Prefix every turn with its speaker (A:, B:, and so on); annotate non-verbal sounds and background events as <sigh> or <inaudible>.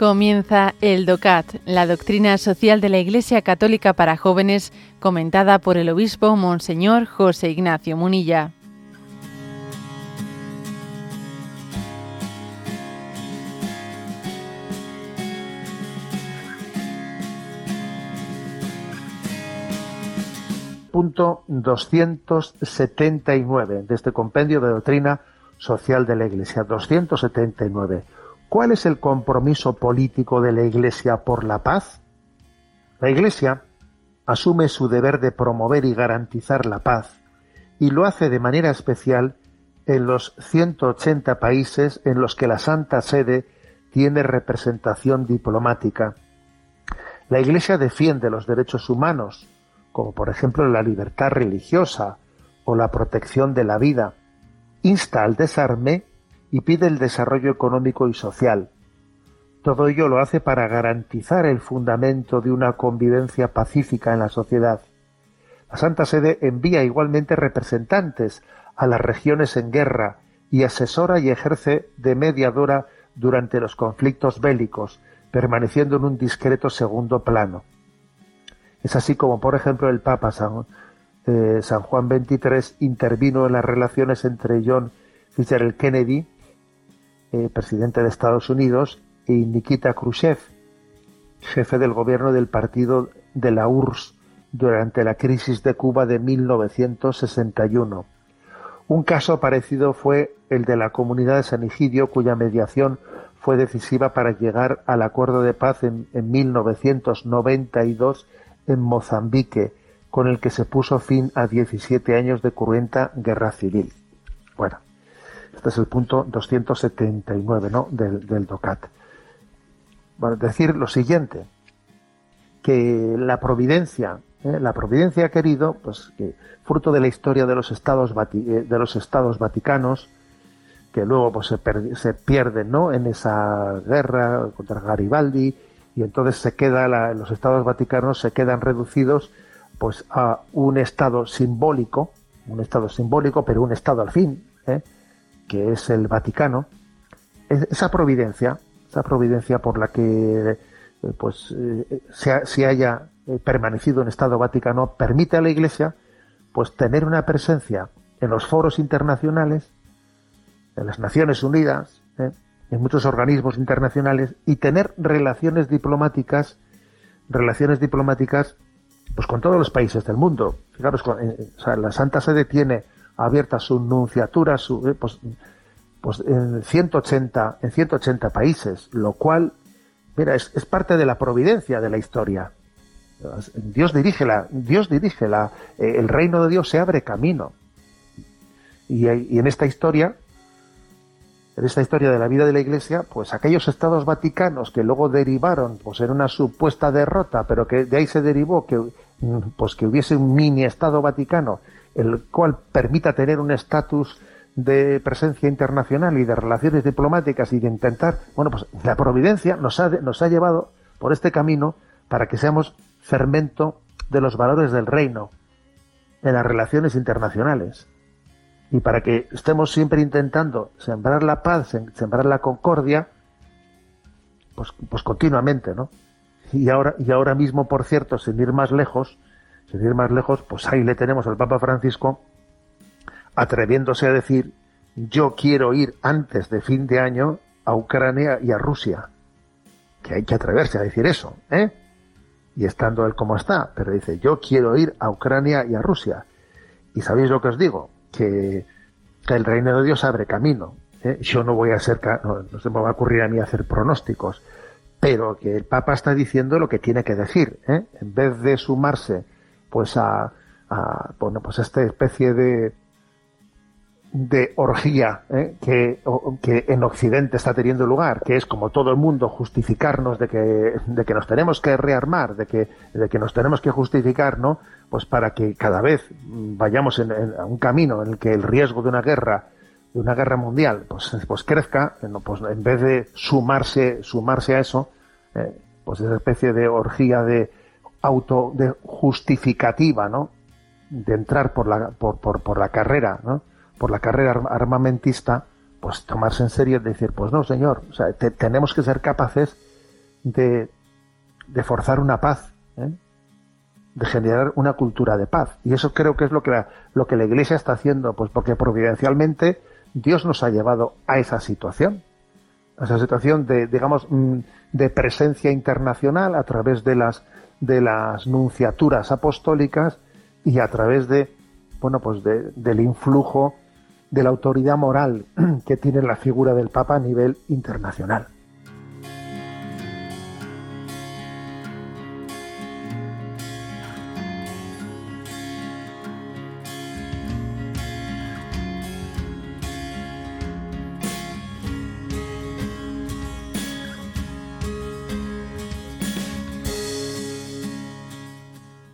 A: Comienza el DOCAT, la doctrina social de la Iglesia Católica para jóvenes, comentada por el obispo Monseñor José Ignacio Munilla.
B: Punto 279 de este compendio de doctrina social de la Iglesia. 279 ¿Cuál es el compromiso político de la Iglesia por la paz? La Iglesia asume su deber de promover y garantizar la paz y lo hace de manera especial en los 180 países en los que la Santa Sede tiene representación diplomática. La Iglesia defiende los derechos humanos, como por ejemplo la libertad religiosa o la protección de la vida, insta al desarme y pide el desarrollo económico y social. Todo ello lo hace para garantizar el fundamento de una convivencia pacífica en la sociedad. La Santa Sede envía igualmente representantes a las regiones en guerra y asesora y ejerce de mediadora durante los conflictos bélicos, permaneciendo en un discreto segundo plano. Es así como, por ejemplo, el Papa San, eh, San Juan XXIII intervino en las relaciones entre John Fitzgerald Kennedy eh, presidente de Estados Unidos, y Nikita Khrushchev, jefe del gobierno del partido de la URSS durante la crisis de Cuba de 1961. Un caso parecido fue el de la comunidad de San cuya mediación fue decisiva para llegar al acuerdo de paz en, en 1992 en Mozambique, con el que se puso fin a 17 años de cruenta guerra civil. Bueno, este es el punto 279 ¿no? del, del DOCAT. Bueno, decir lo siguiente, que la providencia, ¿eh? la providencia ha querido, pues que fruto de la historia de los estados, eh, de los estados vaticanos, que luego pues, se, se, pierden ¿no? en esa guerra contra Garibaldi, y entonces se queda los estados vaticanos se quedan reducidos pues a un estado simbólico, un estado simbólico, pero un estado al fin, ¿eh? Que es el Vaticano, esa providencia, esa providencia por la que eh, pues eh, se, haya eh, permanecido en Estado Vaticano permite a la Iglesia pues tener una presencia en los foros internacionales, en las Naciones Unidas, en muchos organismos internacionales y tener relaciones diplomáticas, relaciones diplomáticas pues con todos los países del mundo. Fijaros, la Santa Sede tiene abierta su nunciatura su, eh, pues, pues, en 180, en 180 países, lo cual, mira, es, parte de la providencia de la historia. Dios dirige la, Dios dirige la, eh, el reino de Dios se abre camino. Y, y, en esta historia, en esta historia de la vida de la Iglesia, pues aquellos estados vaticanos que luego derivaron, pues en una supuesta derrota, pero que de ahí se derivó que, pues que hubiese un mini estado vaticano el cual permita tener un estatus de presencia internacional y de relaciones diplomáticas y de intentar, bueno, pues la providencia nos ha, nos ha llevado por este camino para que seamos fermento de los valores del reino en las relaciones internacionales y para que estemos siempre intentando sembrar la paz, sembrar la concordia, pues, pues continuamente, ¿no? Y ahora, y ahora mismo, por cierto, sin ir más lejos, sin ir más lejos, pues ahí le tenemos al Papa Francisco atreviéndose a decir, yo quiero ir antes de fin de año a Ucrania y a Rusia. Que hay que atreverse a decir eso, ¿eh? Y estando él como está, pero dice, yo quiero ir a Ucrania y a Rusia. Y sabéis lo que os digo, que, el reino de Dios abre camino. ¿eh? Yo no voy a ser, no, no, se me va a ocurrir a mí hacer pronósticos, pero que el Papa está diciendo lo que tiene que decir. ¿eh? En vez de sumarse pues a, bueno, pues esta especie de de orgía ¿eh? que, que, en Occidente está teniendo lugar, que es como todo el mundo justificarnos de que, de que nos tenemos que rearmar, de que, de que nos tenemos que justificar, ¿no? Pues para que cada vez vayamos en, a un camino en el que el riesgo de una guerra, de una guerra mundial, pues, pues crezca, pues en vez de sumarse, sumarse a eso, ¿eh? pues esa especie de orgía de, auto de justificativa, ¿no? De entrar por la, por, por, por la carrera, ¿no? Por la carrera armamentista, pues tomarse en serio y decir, pues no, señor, tenemos que ser capaces de, forzar una paz, ¿eh? de generar una cultura de paz. Y eso creo que es lo que la, lo que la Iglesia está haciendo, pues porque providencialmente Dios nos ha llevado a esa situación, a esa situación de, digamos, mm, de presencia internacional a través de las de las nunciaturas apostólicas y a través de, bueno, pues del influjo de la autoridad moral <clears throat> que tiene la figura del Papa a nivel internacional.